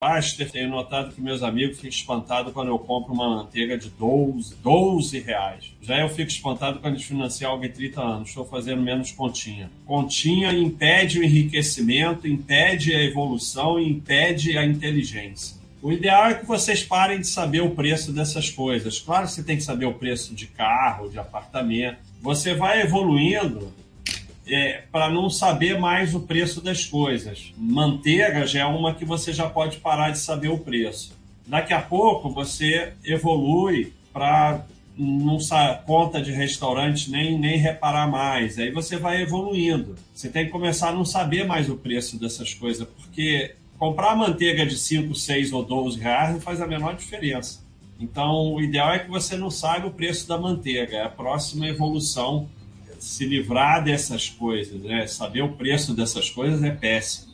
Baster, tenho notado que meus amigos ficam espantados quando eu compro uma manteiga de 12, 12 reais. Já eu fico espantado quando algo em 30 anos. Estou fazendo menos continha. Continha impede o enriquecimento, impede a evolução e impede a inteligência. O ideal é que vocês parem de saber o preço dessas coisas. Claro que você tem que saber o preço de carro, de apartamento. Você vai evoluindo é, para não saber mais o preço das coisas. Manteiga já é uma que você já pode parar de saber o preço. Daqui a pouco você evolui para não conta de restaurante nem, nem reparar mais. Aí você vai evoluindo. Você tem que começar a não saber mais o preço dessas coisas, porque comprar manteiga de 5, 6 ou 12 reais não faz a menor diferença. Então, o ideal é que você não saiba o preço da manteiga. É a próxima evolução se livrar dessas coisas, né? Saber o preço dessas coisas é péssimo.